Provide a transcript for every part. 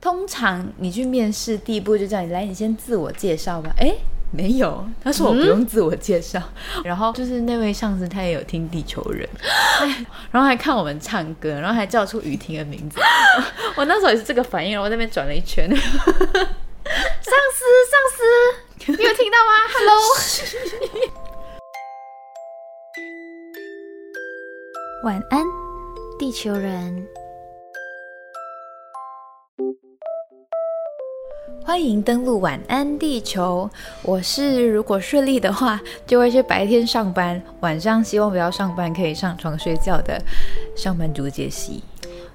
通常你去面试，第一步就叫你来，你先自我介绍吧。哎，没有，他说我不用自我介绍。然后就是那位上司他也有听《地球人》，然后还看我们唱歌，然后还叫出雨婷的名字。我那时候也是这个反应，然后那边转了一圈。上司，上司，你有听到吗？Hello。晚安，地球人。欢迎登录晚安地球。我是如果顺利的话，就会去白天上班，晚上希望不要上班，可以上床睡觉的上班族杰西。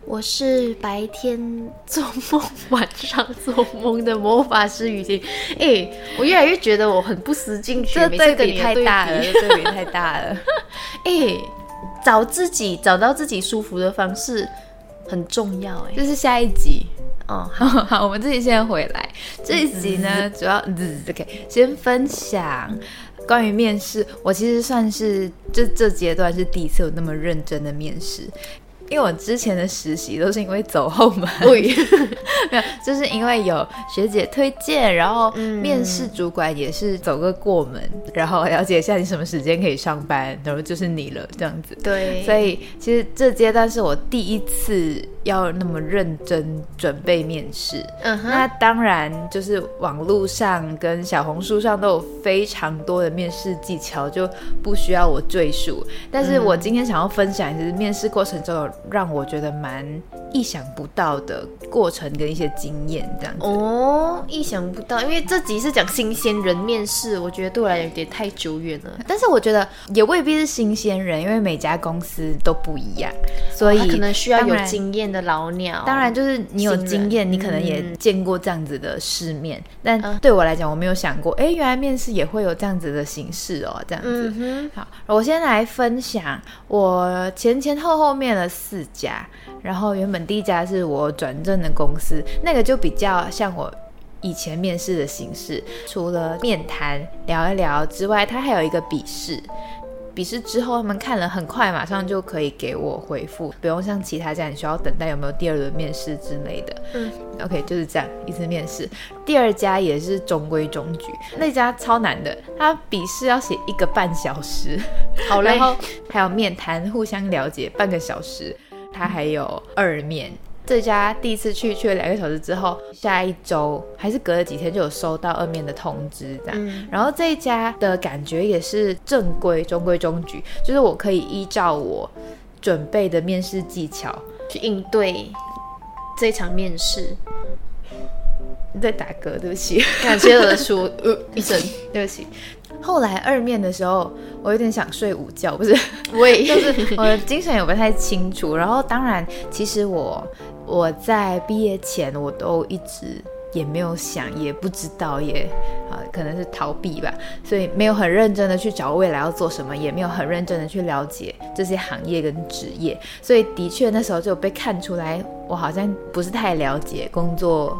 我是白天做梦，晚上做梦的魔法师雨婷。哎，我越来越觉得我很不思进取，这对比太大了，对比太大了。哎，找自己找到自己舒服的方式很重要。哎，这是下一集。哦，好 好，我们这里先回来。这一集呢，主要 OK，先分享关于面试。我其实算是这这阶段是第一次有那么认真的面试。因为我之前的实习都是因为走后门，没有，就是因为有学姐推荐，然后面试主管也是走个过门，然后了解一下你什么时间可以上班，然后就是你了这样子。对，所以其实这阶段是我第一次要那么认真准备面试。嗯哼，那当然就是网络上跟小红书上都有非常多的面试技巧，就不需要我赘述。但是我今天想要分享，就是面试过程中有。让我觉得蛮意想不到的过程跟一些经验这样子哦，意想不到，因为这集是讲新鲜人面试，我觉得对我来有点太久远了。但是我觉得也未必是新鲜人，因为每家公司都不一样，所以可能需要有经验的老鸟。当然，就是你有经验，你可能也见过这样子的世面。但对我来讲，我没有想过，哎，原来面试也会有这样子的形式哦，这样子。好，我先来分享我前前后后面了。四家，然后原本第一家是我转正的公司，那个就比较像我以前面试的形式，除了面谈聊一聊之外，它还有一个笔试。笔试之后他们看了很快，马上就可以给我回复，不用像其他家你需要等待有没有第二轮面试之类的。嗯，OK，就是这样一次面试。第二家也是中规中矩，那家超难的，他笔试要写一个半小时，好嘞。然后还有面谈，互相了解半个小时。他还有二面，这家第一次去去了两个小时之后，下一周还是隔了几天就有收到二面的通知，这样。然后这一家的感觉也是正规中规中矩，就是我可以依照我准备的面试技巧去应对这场面试。你在打嗝，对不起，感谢而出呃一声，对不起。后来二面的时候，我有点想睡午觉，不是，我也 就是我的精神也不太清楚。然后当然，其实我我在毕业前我都一直也没有想，也不知道，也啊可能是逃避吧，所以没有很认真的去找未来要做什么，也没有很认真的去了解这些行业跟职业。所以的确那时候就被看出来，我好像不是太了解工作。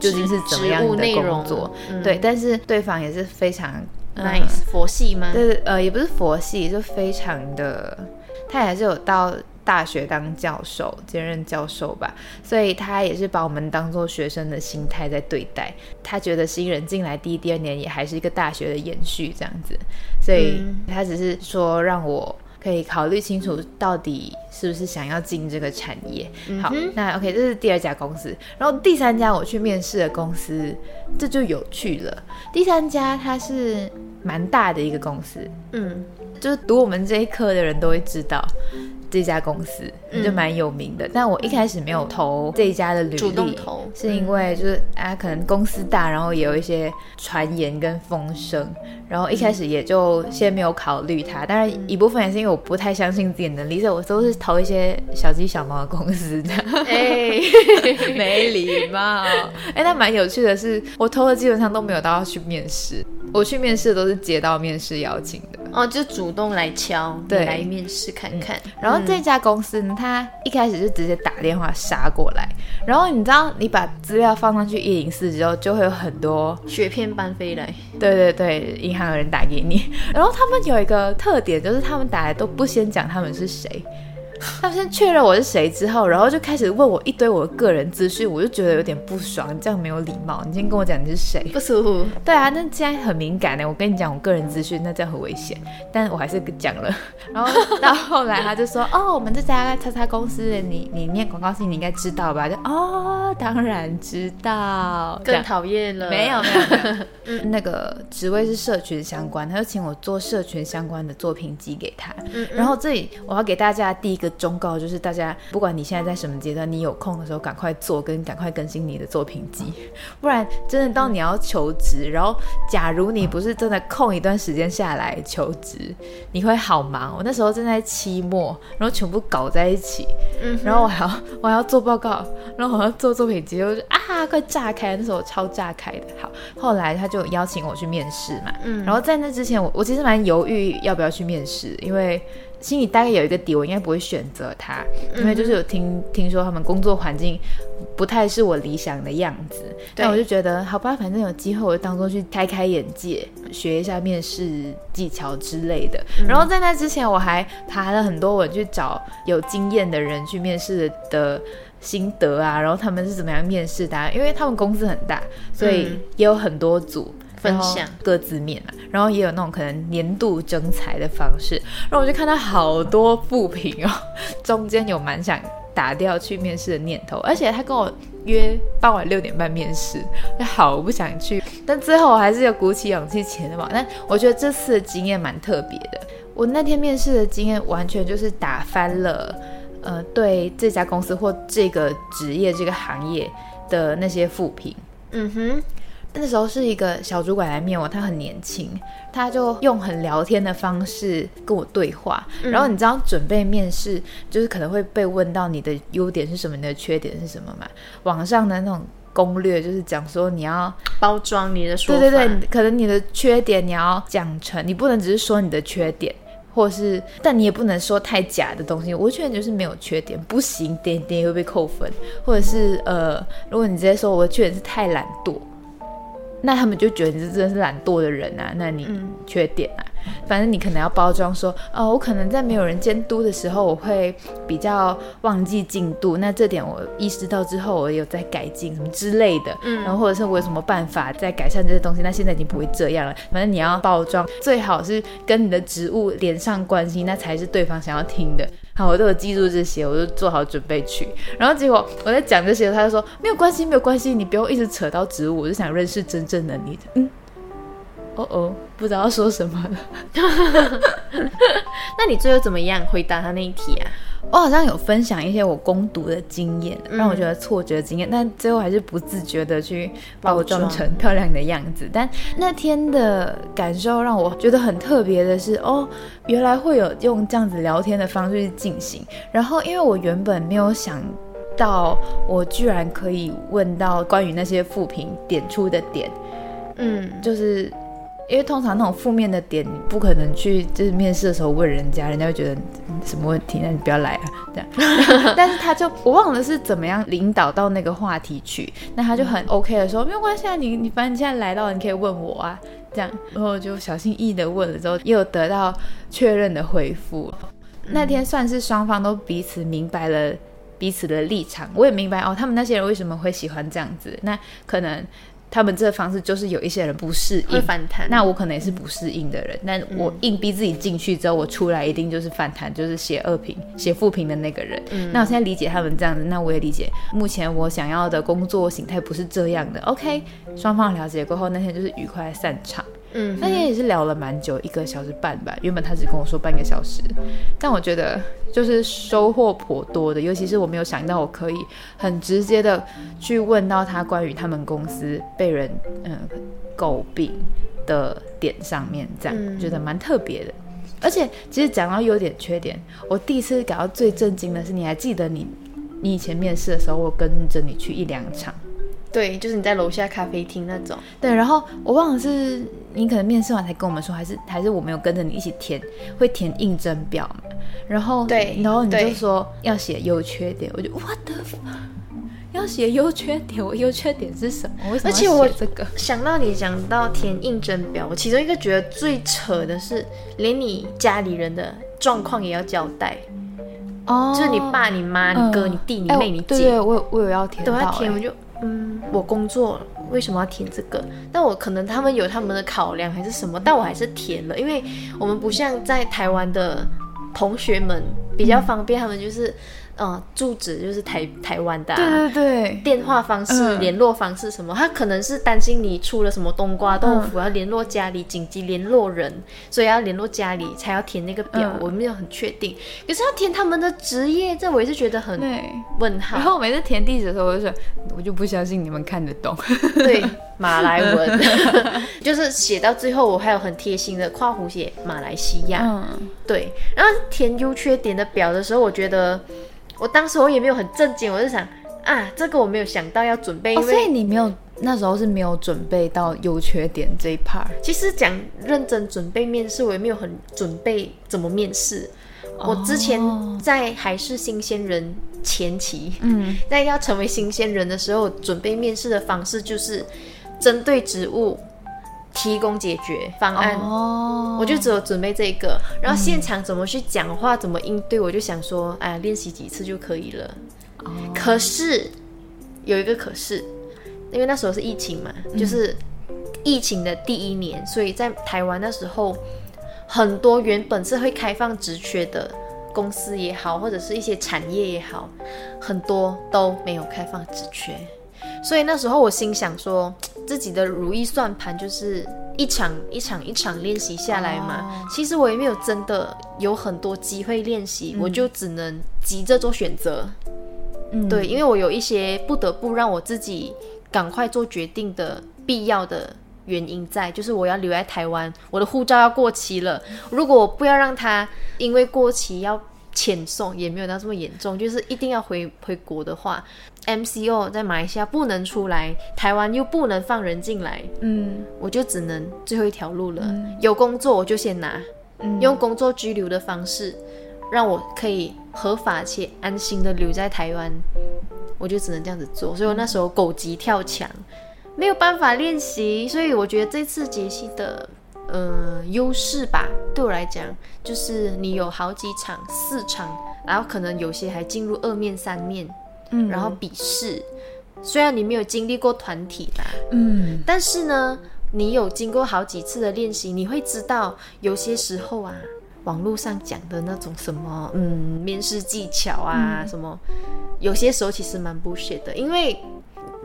究竟是怎么样的工作？对，但是对方也是非常 nice 佛系吗？对，呃，也不是佛系，就非常的，他还是有到大学当教授，兼任教授吧，所以他也是把我们当做学生的心态在对待。他觉得新人进来第一、第二年也还是一个大学的延续这样子，所以他只是说让我。可以考虑清楚到底是不是想要进这个产业。好，那 OK，这是第二家公司。然后第三家我去面试的公司，这就有趣了。第三家它是蛮大的一个公司，嗯，就是读我们这一科的人都会知道。这家公司就蛮有名的，但我一开始没有投这一家的履历，是因为就是啊，可能公司大，然后也有一些传言跟风声，然后一开始也就先没有考虑它。当然一部分也是因为我不太相信自己能力，所以我都是投一些小鸡小猫的公司的。哎，没礼貌。哎，那蛮有趣的是，我投的基本上都没有到要去面试，我去面试都是接到面试邀请的。哦，就主动来敲，对，来面试看看。然后这家公司呢，他一开始就直接打电话杀过来。然后你知道，你把资料放上去一零四之后，就会有很多雪片般飞来。对对对，银行的人打给你。然后他们有一个特点，就是他们打来都不先讲他们是谁。他们先确认我是谁之后，然后就开始问我一堆我的个人资讯，我就觉得有点不爽，你这样没有礼貌。你先跟我讲你是谁？不舒服。对啊，那既然很敏感的，我跟你讲我个人资讯，那这样很危险。但我还是讲了。然后到后来他就说：“哦，我们这家叉叉公司，你你念广告系，你应该知道吧？”就哦，当然知道。更讨厌了。没有没有，那个职位是社群相关，他就请我做社群相关的作品集给他。然后这里我要给大家第一个忠告，就是大家不管你现在在什么阶段，你有空的时候赶快做，跟赶快更新你的作品集，不然真的到你要求职，然后假如你不是真的空一段时间下来求职，你会好忙。我那时候正在期末，然后全部搞在一起，嗯，然后我还要我还要做报告，然后我要做作品集，我就啊快炸开，那时候超炸开的。好，后来他就邀请我去面试嘛，嗯，然后在那之前，我我其实蛮犹豫要不要去面试，因为。心里大概有一个底，我应该不会选择他，因为就是有听听说他们工作环境不太是我理想的样子。但我就觉得，好吧，反正有机会，我就当做去开开眼界，学一下面试技巧之类的。然后在那之前，我还爬了很多文去找有经验的人去面试的心得啊，然后他们是怎么样面试的？因为他们公司很大，所以也有很多组。分享各自面啊，然后也有那种可能年度征才的方式，然后我就看到好多复评哦，中间有蛮想打掉去面试的念头，而且他跟我约傍晚六点半面试，就好不想去，但最后我还是有鼓起勇气前往。但我觉得这次的经验蛮特别的，我那天面试的经验完全就是打翻了，呃，对这家公司或这个职业这个行业的那些复评。嗯哼。那时候是一个小主管来面我，他很年轻，他就用很聊天的方式跟我对话。然后你知道准备面试，就是可能会被问到你的优点是什么，你的缺点是什么嘛？网上的那种攻略就是讲说你要包装你的说法，对对对，可能你的缺点你要讲成，你不能只是说你的缺点，或是但你也不能说太假的东西。我缺点就是没有缺点，不行，点点会被扣分，或者是呃，如果你直接说我的缺点是太懒惰。那他们就觉得你是真的是懒惰的人啊，那你缺点啊，反正你可能要包装说，哦，我可能在没有人监督的时候，我会比较忘记进度，那这点我意识到之后，我有在改进什么之类的，嗯，然后或者是我有什么办法在改善这些东西，那现在已经不会这样了。反正你要包装，最好是跟你的职务连上关系，那才是对方想要听的。好，我都有记住这些，我就做好准备去。然后结果我在讲这些，他就说没有关系，没有关系，你不用一直扯到植物，我就想认识真正的你。嗯，哦哦，不知道说什么了。那你最后怎么样回答他那一题啊？我好像有分享一些我攻读的经验，让我觉得挫折经验，但最后还是不自觉的去包装成漂亮的样子。但那天的感受让我觉得很特别的是，哦，原来会有用这样子聊天的方式去进行。然后，因为我原本没有想到，我居然可以问到关于那些复评点出的点，嗯，就是。因为通常那种负面的点，你不可能去就是面试的时候问人家，人家会觉得什么问题，那你不要来了这样。但是他就我忘了是怎么样领导到那个话题去，那他就很 OK 的说没有关系啊，你你反正你现在来到，你可以问我啊，这样，然后就小心翼翼的问了之后，也有得到确认的回复。那天算是双方都彼此明白了彼此的立场，我也明白哦，他们那些人为什么会喜欢这样子，那可能。他们这个方式就是有一些人不适应，反弹。那我可能也是不适应的人，但我硬逼自己进去之后，我出来一定就是反弹，就是写恶评、写负评的那个人。那我现在理解他们这样子，那我也理解目前我想要的工作形态不是这样的。OK，双方了解过后，那天就是愉快散场。嗯，那天也是聊了蛮久，一个小时半吧。原本他只跟我说半个小时，但我觉得就是收获颇多的。尤其是我没有想到我可以很直接的去问到他关于他们公司被人嗯诟病的点上面，这样觉得蛮特别的。而且其实讲到优点缺点，我第一次感到最震惊的是，你还记得你你以前面试的时候，我跟着你去一两场。对，就是你在楼下咖啡厅那种。对，然后我忘了是你可能面试完才跟我们说，还是还是我没有跟着你一起填，会填应征表嘛？然后对，然后你就说要写优缺点，我就 what the fuck，要写优缺点，我优缺点是什么？而且我这个想到你讲到填应征表，我其中一个觉得最扯的是，连你家里人的状况也要交代。哦就是你爸、你妈、你哥、嗯你弟、你哎妹、你姐对对，我有我有要填到、都要填，哎我就嗯，我工作，为什么要填这个？但我可能他们有他们的考量还是什么，但我还是填了，因为我们不像在台湾的同学们比较方便，他们就是呃住址就是台台湾的、啊，对对对，电话方式、嗯联络方式什么，他可能是担心你出了什么冬瓜豆腐，要联络家里紧急联络人，所以要联络家里才要填那个表，嗯我没有很确定。可是要填他们的职业，这我也是觉得很对。问号。然后我每次填地址的时候，我就说，我就不相信你们看得懂。对 马来文，就是写到最后，我还有很贴心的跨湖写马来西亚。嗯，对，然后填优缺点的表的时候，我觉得我当时我也没有很震惊，我就想啊，这个我没有想到要准备，哦，所以你没有那时候是没有准备到优缺点这一 part。其实讲认真准备面试，我也没有很准备怎么面试。我之前在还是新鲜人前期，嗯，在要成为新鲜人的时候，准备面试的方式就是针对职务提供解决方案。哦，我就只有准备这个，然后现场怎么去讲话，怎么应对，我就想说，哎，练习几次就可以了。哦可是有一个可是，因为那时候是疫情嘛，就是疫情的第一年，所以在台湾那时候，很多原本是会开放职缺的公司也好，或者是一些产业也好，很多都没有开放职缺。所以那时候我心想说，自己的如意算盘就是一场一场一场练习下来嘛。其实我也没有真的有很多机会练习，我就只能急着做选择。嗯对，因为我有一些不得不让我自己赶快做决定的必要的原因在，就是我要留在台湾，我的护照要过期了。如果我不要让它因为过期要遣送，也没有到这么严重，就是一定要回回国的话，MCO 在马来西亚不能出来，台湾又不能放人进来，嗯我就只能最后一条路了。有工作我就先拿，嗯用工作居留的方式，让我可以合法且安心的留在台湾，我就只能这样子做。所以我那时候狗急跳墙，没有办法练习，所以我觉得这次杰西的呃优势吧，对我来讲就是你有好几场四场，然后可能有些还进入二面三面，嗯。然后笔试。虽然你没有经历过团体啦，嗯。但是呢，你有经过好几次的练习，你会知道有些时候啊，网络上讲的那种什么嗯面试技巧啊、什么，有些时候其实蛮 bullshit 的，因为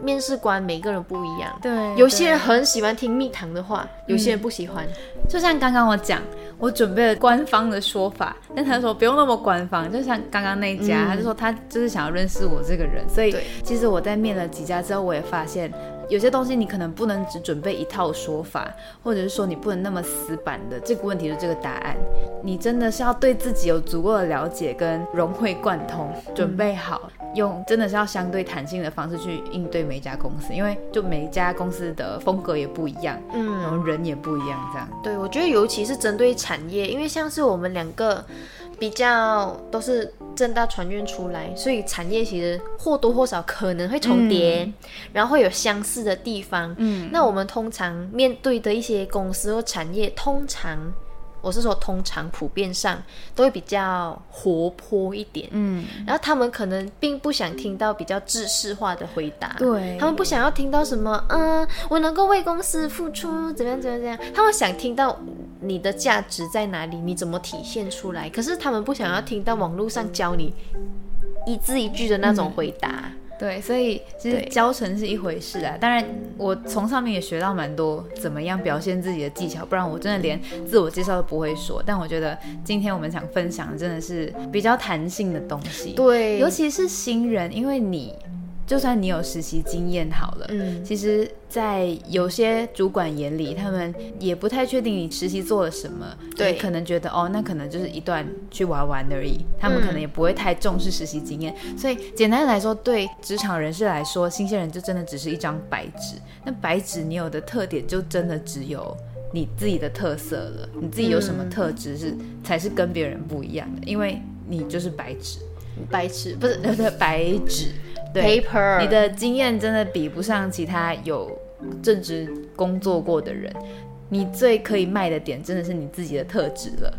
面试官每个人不一样。对，有些人很喜欢听蜜糖的话，有些人不喜欢。就像刚刚我讲，我准备了官方的说法，但他说不用那么官方，就像刚刚那一家，嗯。他就说他就是想要认识我这个人，所以其实我在面了几家之后，我也发现有些东西你可能不能只准备一套说法，或者是说你不能那么死板的这个问题的这个答案，你真的是要对自己有足够的了解跟融会贯通，准备好。用真的是要相对弹性的方式去应对每一家公司，因为就每一家公司的风格也不一样，嗯然后人也不一样，这样。对，我觉得尤其是针对产业，因为像是我们两个比较都是正大传院出来，所以产业其实或多或少可能会重叠，然后会有相似的地方。嗯，那我们通常面对的一些公司或产业，通常我是说通常普遍上都会比较活泼一点。嗯，然后他们可能并不想听到比较制式化的回答，对他们不想要听到什么，嗯，我能够为公司付出，怎么样怎么样怎么样，他们想听到你的价值在哪里，你怎么体现出来。可是他们不想要听到网络上教你一字一句的那种回答。对，所以其实教程是一回事啊。当然，我从上面也学到蛮多怎么样表现自己的技巧，不然我真的连自我介绍都不会说。但我觉得今天我们想分享的真的是比较弹性的东西，对，尤其是新人，因为你就算你有实习经验好了，嗯其实，在有些主管眼里，他们也不太确定你实习做了什么，对你可能觉得哦，那可能就是一段去玩玩而已，他们可能也不会太重视实习经验。所以简单来说，对职场人士来说，新鲜人就真的只是一张白纸。那白纸你有的特点，就真的只有你自己的特色了。你自己有什么特质是、才是跟别人不一样的？因为你就是白纸，白纸不是对对，白纸。对 paper，你的经验真的比不上其他有正职工作过的人。你最可以卖的点真的是你自己的特质了。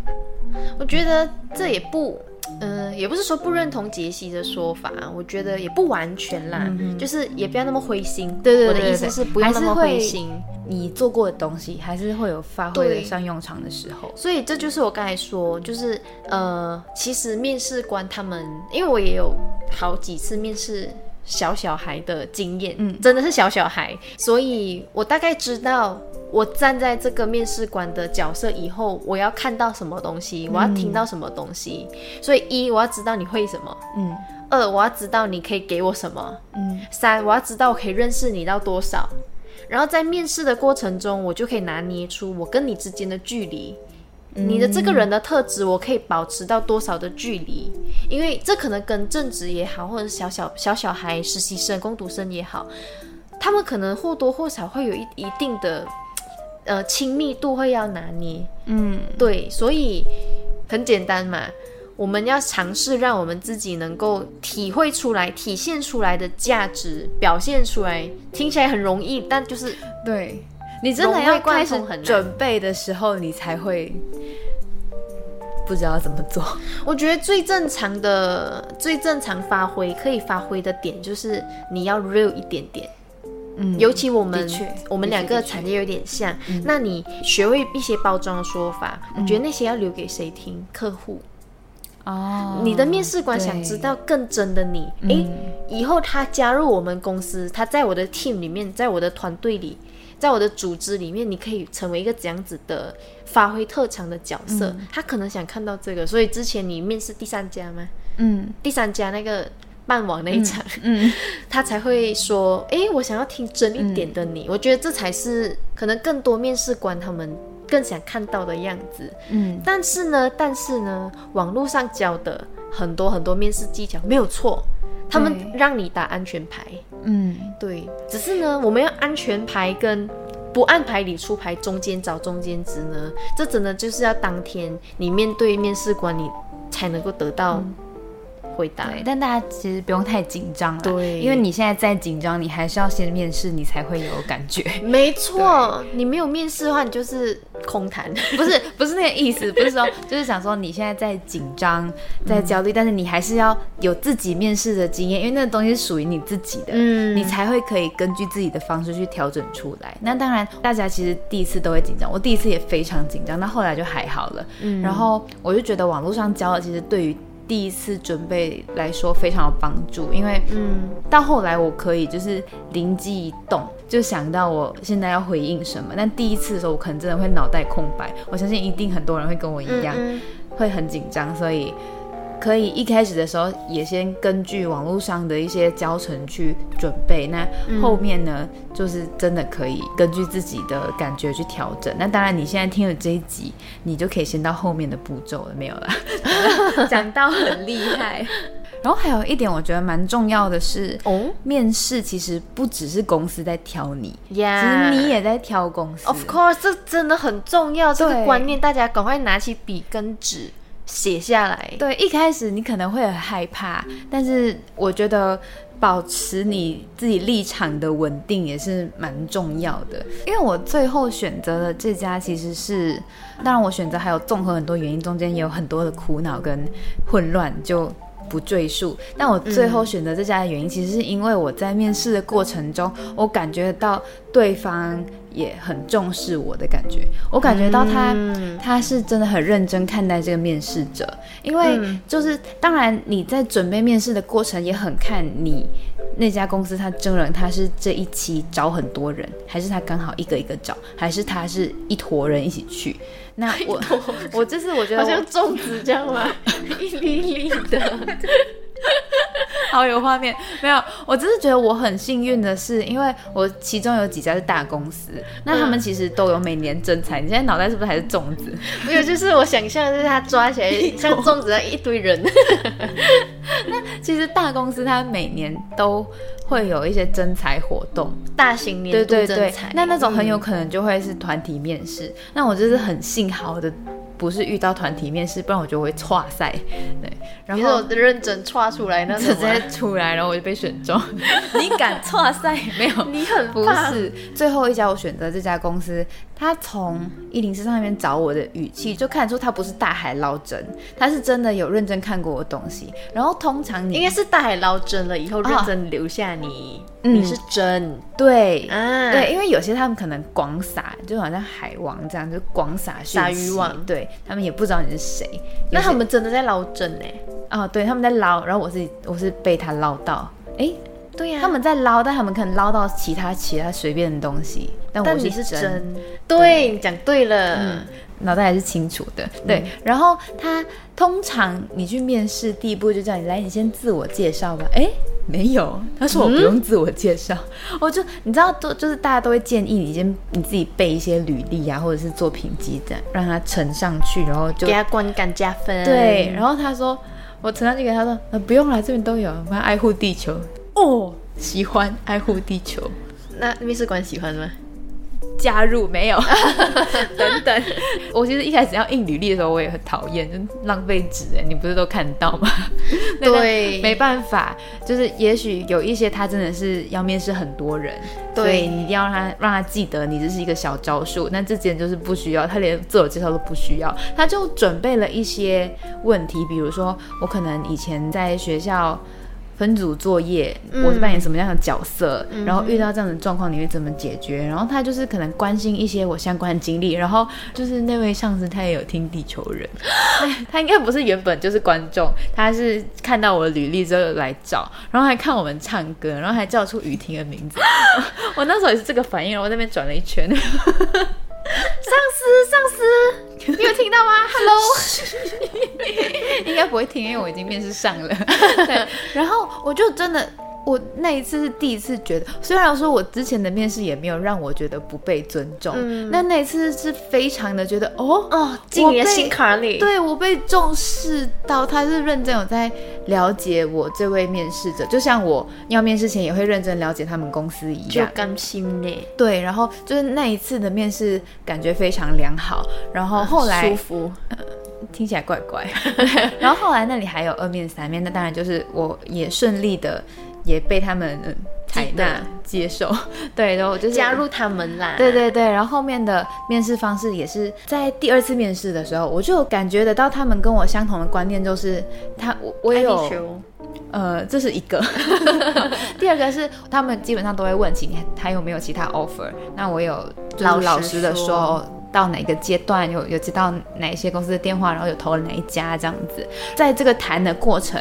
我觉得这也不嗯、也不是说不认同杰西的说法，我觉得也不完全啦，就是也不要那么灰心。对对对我的意思是不要那么灰心。你做过的东西还是会有发挥对得上用场的时候。所以这就是我刚才说，就是呃，其实面试官他们，因为我也有好几次面试小小孩的经验，嗯。真的是小小孩，所以我大概知道我站在这个面试官的角色以后，我要看到什么东西，我要听到什么东西。所以一，我要知道你会什么；嗯。二，我要知道你可以给我什么；嗯。三，我要知道我可以认识你到多少。然后在面试的过程中，我就可以拿捏出我跟你之间的距离，你的这个人的特质，我可以保持到多少的距离？因为这可能跟正职也好，或者是小小小小孩、实习生、工读生也好，他们可能或多或少会有一一定的呃亲密度会要拿捏。嗯，对，所以很简单嘛，我们要尝试让我们自己能够体会出来、体现出来的价值表现出来，听起来很容易，但就是对你真的要开始准备的时候，你才会不知道怎么做。我觉得最正常的、最正常发挥可以发挥的点就是你要 real 一点点。嗯尤其我们我们两个产业有点像，那你学会一些包装的说法，我觉得那些要留给谁听？客户。哦你的面试官想知道更真的你，诶，以后他加入我们公司，他在我的 team 里面，在我的团队里，在我的组织里面，你可以成为一个怎样子的发挥特长的角色？他可能想看到这个，所以之前你面试第三家吗？嗯第三家那个办网那一场，嗯 他才会说，诶，我想要听真一点的你。我觉得这才是可能更多面试官他们更想看到的样子。嗯。但是呢，但是呢，网络上教的很多很多面试技巧没有错，他们让你打安全牌，嗯。对，只是呢，我们要安全牌跟不按牌理出牌中间找中间值呢，这真的就是要当天你面对面试官你才能够得到回答。对，但大家其实不用太紧张了，对因为你现在再紧张，你还是要先面试，你才会有感觉。没错，你没有面试的话，你就是空谈。不是不是那个意思，不是说就是想说你现在在紧张、在焦虑，但是你还是要有自己面试的经验，因为那个东西是属于你自己的，嗯你才会可以根据自己的方式去调整出来。那当然，大家其实第一次都会紧张，我第一次也非常紧张，那后来就还好了。嗯然后我就觉得网络上教的其实对于第一次准备来说非常有帮助，因为嗯，到后来我可以就是灵机一动，就想到我现在要回应什么。但第一次的时候，我可能真的会脑袋空白。我相信一定很多人会跟我一样，嗯会很紧张，所以可以一开始的时候也先根据网络上的一些教程去准备。那后面呢，就是真的可以根据自己的感觉去调整。那当然，你现在听了这一集，你就可以先到后面的步骤了，没有啦，讲到很厉害。然后还有一点，我觉得蛮重要的是，哦面试其实不只是公司在挑你，其呀实你也在挑公司。Of course，这真的很重要，这个观念大家赶快拿起笔跟纸写下来。对，一开始你可能会很害怕，但是我觉得保持你自己立场的稳定也是蛮重要的。因为我最后选择的这家其实是，当然我选择还有综合很多原因，中间也有很多的苦恼跟混乱，就。不赘述，但我最后选择这家的原因，其实是因为我在面试的过程中，我感觉到对方也很重视我的感觉，我感觉到他、嗯。他是真的很认真看待这个面试者，因为嗯。就是当然你在准备面试的过程也很看你那家公司他真人他是这一期找很多人，还是他刚好一个一个找，还是他是一坨人一起去？那我我就是我觉得好像粽子这样吗？一粒粒的。好有画面，没有，我只是觉得我很幸运的是，因为我其中有几家是大公司，那他们其实都有每年征才。你现在脑袋是不是还是粽子？没有，就是我想象，就是他抓起来像粽子一样一堆人。那其实大公司它每年都会有一些征才活动，大型年度征才，那那种很有可能就会是团体面试。那我就是很幸好的，不是遇到团体面试，不然我就会岔赛。对，然后我认真岔出来那直接出来，然后我就被选中。你敢岔赛？没有，你很不怕是。最后一家我选择这家公司，他从一零四上面找我的语气，就看出他不是大海捞针，他是真的有认真看过我东西。然后通常你应该是大海捞针了，以后认真留下你，嗯你是真对。啊，对，因为有些他们可能广撒，就好像海王这样，就广撒讯撒息渔网对他们也不知道你是谁。那他们真的在捞针呢？哦，对，他们在捞，然后我是我是被他捞到，哎，对呀、他们在捞，但他们可能捞到其他其他随便的东西，但我但你是真，真，对，你讲对了，嗯脑袋还是清楚的。对，然后他通常你去面试，第一步就叫你来，你先自我介绍吧。哎，没有，他说我不用自我介绍，我就你知道，都就是大家都会建议你先你自己背一些履历啊，或者是作品集的，让他呈上去，然后就给他观感加分。对，然后他说，我呈上去给他说，呃，不用了，这边都有，我们要爱护地球。哦，喜欢爱护地球，那面试官喜欢吗？加入没有？等等，我其实一开始要印履历的时候，我也很讨厌，就浪费纸哎，你不是都看到吗？对没办法，就是也许有一些他真的是要面试很多人，对所以你一定要让他让他记得你这是一个小招数。那这件就是不需要，他连自我介绍都不需要，他就准备了一些问题，比如说我可能以前在学校。分组作业，我是扮演什么样的角色？然后遇到这样的状况，你会怎么解决？然后他就是可能关心一些我相关的经历，然后就是那位上司他也有听地球人，他应该不是原本就是观众，他是看到我的履历之后来找，然后还看我们唱歌，然后还叫出雨婷的名字。我那时候也是这个反应，然后我在那边转了一圈。上司，上司，你有听到吗？Hello，应该不会听，因为我已经面试上了。对，然后我就真的，我那一次是第一次觉得，虽然说我之前的面试也没有让我觉得不被尊重，嗯那那一次是非常的觉得，哦，哦，进你的心坎里。对我被重视到，他是认真有在了解我这位面试者，就像我要面试前也会认真了解他们公司一样。就甘心呢，对，然后就是那一次的面试感觉非常良好，然后后来舒服，听起来怪怪。然后后来那里还有二面三面，那当然就是我也顺利的也被他们、嗯、纳接受。对，然后我就是加。入他们啦。对对对，然后后面的面试方式也是在第二次面试的时候，我就感觉得到他们跟我相同的观念，就是他我我也有，呃，这是一个。第二个是他们基本上都会问起你还有没有其他 offer。那我有就是老实老实的说说。到哪个阶段有有接到哪一些公司的电话，然后有投了哪一家这样子，在这个谈的过程，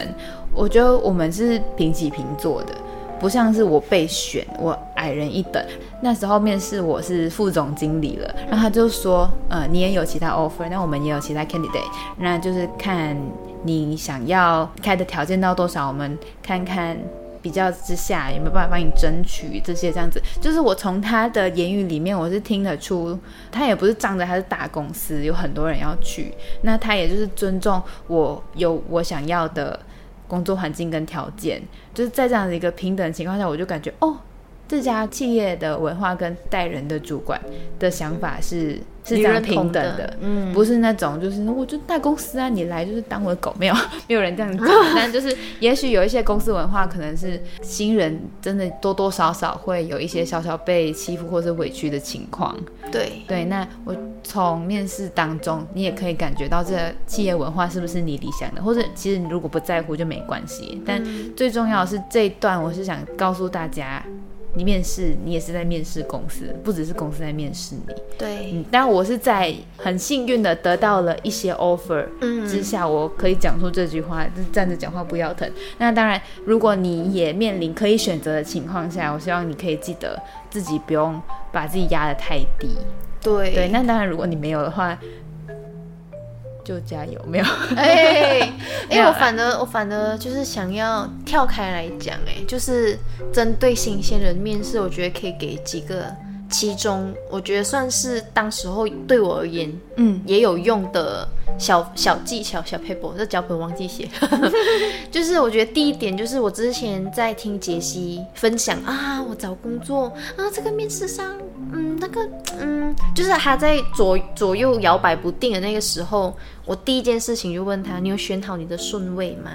我觉得我们是平起平坐的，不像是我被选，我矮人一等。那时候面试我是副总经理了，然后他就说，呃，你也有其他 offer，那我们也有其他 candidate，那就是看你想要开的条件到多少，我们看看。比较之下有没有办法帮你争取这些这样子？就是我从他的言语里面，我是听得出，他也不是仗着他是大公司，有很多人要去，那他也就是尊重我有我想要的工作环境跟条件，就是在这样的一个平等情况下，我就感觉哦，这家企业的文化跟待人的主管的想法是是这样平等的的，嗯。不是那种就是我就大公司啊，你来就是当我的狗，没有 没有人这样子，但就是也许有一些公司文化可能是新人真的多多少少会有一些小小被欺负或者委屈的情况，对，对，那我从面试当中，你也可以感觉到这企业文化是不是你理想的，或者其实你如果不在乎就没关系。但最重要的是这一段，我是想告诉大家，你面试你也是在面试公司，不只是公司在面试你。对，嗯，但我是在很幸运的得到了一些 offer 嗯之下，我可以讲出这句话，就是站着讲话不腰疼。那当然，如果你也面临可以选择的情况下，我希望你可以记得自己不用把自己压得太低。对对，那当然，如果你没有的话，就加油，没有。哎，因为没有啦我反而我反而就是想要跳开来讲，哎，就是针对新鲜人面试，我觉得可以给几个，其中我觉得算是当时候对我而言嗯也有用的小小技巧、小 paper，这脚本忘记写。就是我觉得第一点就是我之前在听杰西分享啊，我找工作啊，这个面试上，嗯，那个，嗯，就是他在左左右摇摆不定的那个时候，我第一件事情就问他，你有选好你的顺位吗？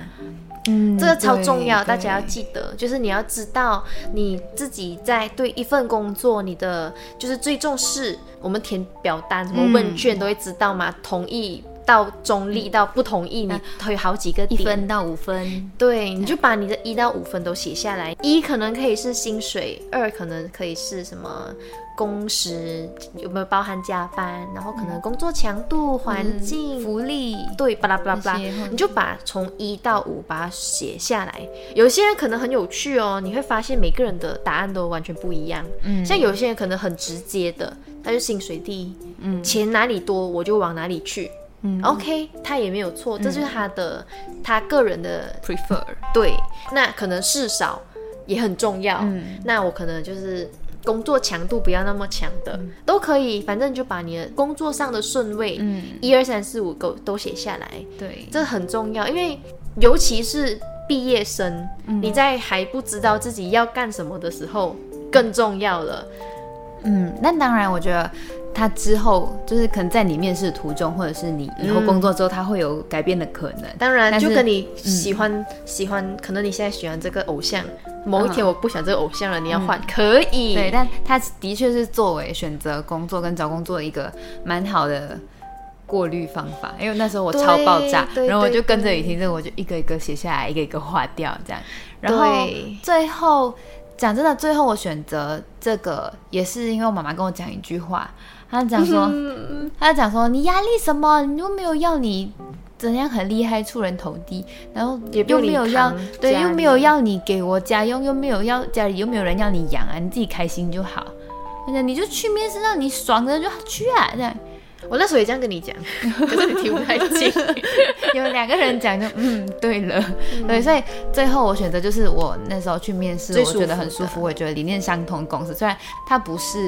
嗯这个超重要，大家要记得，就是你要知道你自己在对一份工作，你的的就是最重视我们填表单什么问卷都会知道嘛，同意到中立到不同意，你会有好几个一。分到五分，对，你就把你的一到五分都写下来。一可能可以是薪水，二可能可以是什么工时，有没有包含加班，然后可能工作强度、环境、福利，对，巴拉巴拉巴拉你就把从一到五把它写下来。有些人可能很有趣哦，你会发现每个人的答案都完全不一样。嗯像有些人可能很直接的，他就薪水第一，嗯钱哪里多我就往哪里去。嗯 OK，他也没有错，这就是他的他个人的 prefer，对。那可能事少也很重要。嗯那我可能就是工作强度不要那么强的，都可以，反正你就把你的工作上的顺位，嗯，一二三四五都都写下来，对，这很重要，因为尤其是毕业生，嗯。你在还不知道自己要干什么的时候，更重要了。嗯，那当然，我觉得他之后就是可能在你面试途中，或者是你以后工作之后，他会有改变的可能。当然，就跟你喜欢、喜欢，可能你现在喜欢这个偶像，某一天我不想这个偶像了，你要换，可以。对，但他的确是作为选择工作跟找工作一个蛮好的过滤方法，因为那时候我超爆炸，然后我就跟着你听这个，我就一个一个写下来，一个一个划掉，这样。然后最后讲真的，最后我选择这个也是因为我妈妈跟我讲一句话，她讲说，她讲说你压力什么？你又没有要你。怎样很厉害，出人头地，然后又没有要对，又没有要你给我家用，又没有要家里又没有人要你养啊，你自己开心就好。那你就去面试，让你爽的就去啊，这样。我那时候也这样跟你讲，可是你听不太进。有两个人讲就嗯，对了，对，所以最后我选择就是我那时候去面试，我觉得很舒服，我也觉得理念相同公司，虽然它不是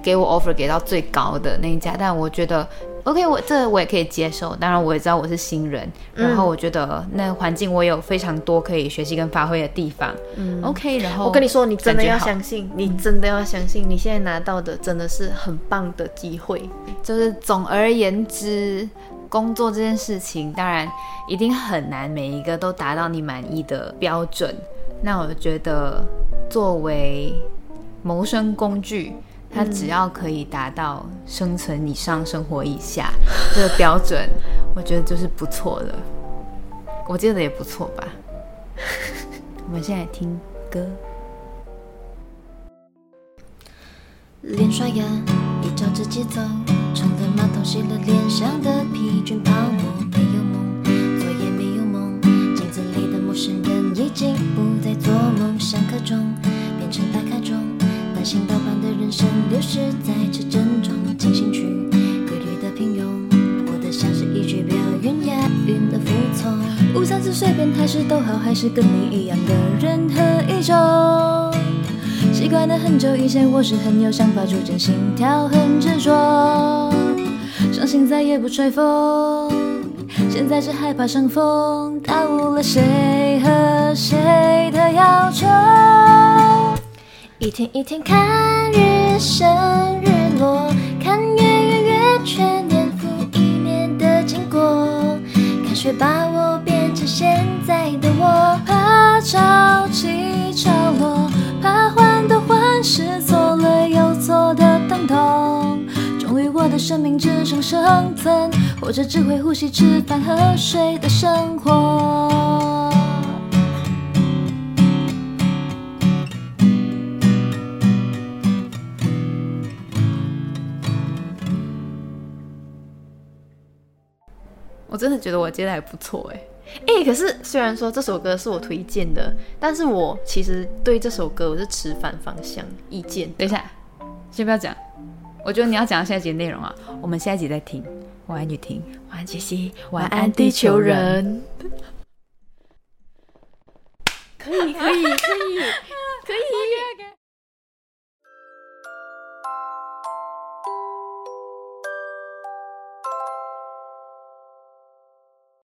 给我 offer 给到最高的那一家，但我觉得 OK，我这我也可以接受。当然我也知道我是新人，然后我觉得那个环境我有非常多可以学习跟发挥的地方。嗯，OK，然后我跟你说，你真的要相信，你真的要相信，你现在拿到的真的是很棒的机会。就是总而言之，工作这件事情当然一定很难，每一个都达到你满意的标准。那我觉得作为谋生工具，它只要可以达到生存以上、生活以下这个标准，我觉得就是不错的。我记得也不错吧。我们现在听歌。脸刷牙，也照着节奏，冲了马桶，洗了脸上的疲倦泡沫。没有梦，昨夜没有梦，镜子里的陌生人已经不再做梦。上课钟是在指针中。进行曲，规律的平庸，活得像是一句表演押韵的服从。无三次随便还是逗号，还是跟你一样的任何一种。习惯了很久以前，我是很有想法，逐渐心跳很执着，伤心再也不吹风。现在只害怕伤风，耽误了谁和谁的要求。一天一天看日升日落，看月圆月缺，年复一年的经过，看雪把我变成现在的我，怕潮起潮落，怕患得患失，做了又做的疼痛。终于，我的生命只剩生存，活着只会呼吸、吃饭喝水的生活。真的觉得我接的还不错哎、哎、可是虽然说这首歌是我推荐的，但是我其实对这首歌我是持反方向意见。等一下，先不要讲。我觉得你要讲下一集的内容啊，我们下一集再听。晚安，雨婷。晚安，杰西。晚安地球人。可以，可以，可以，可以。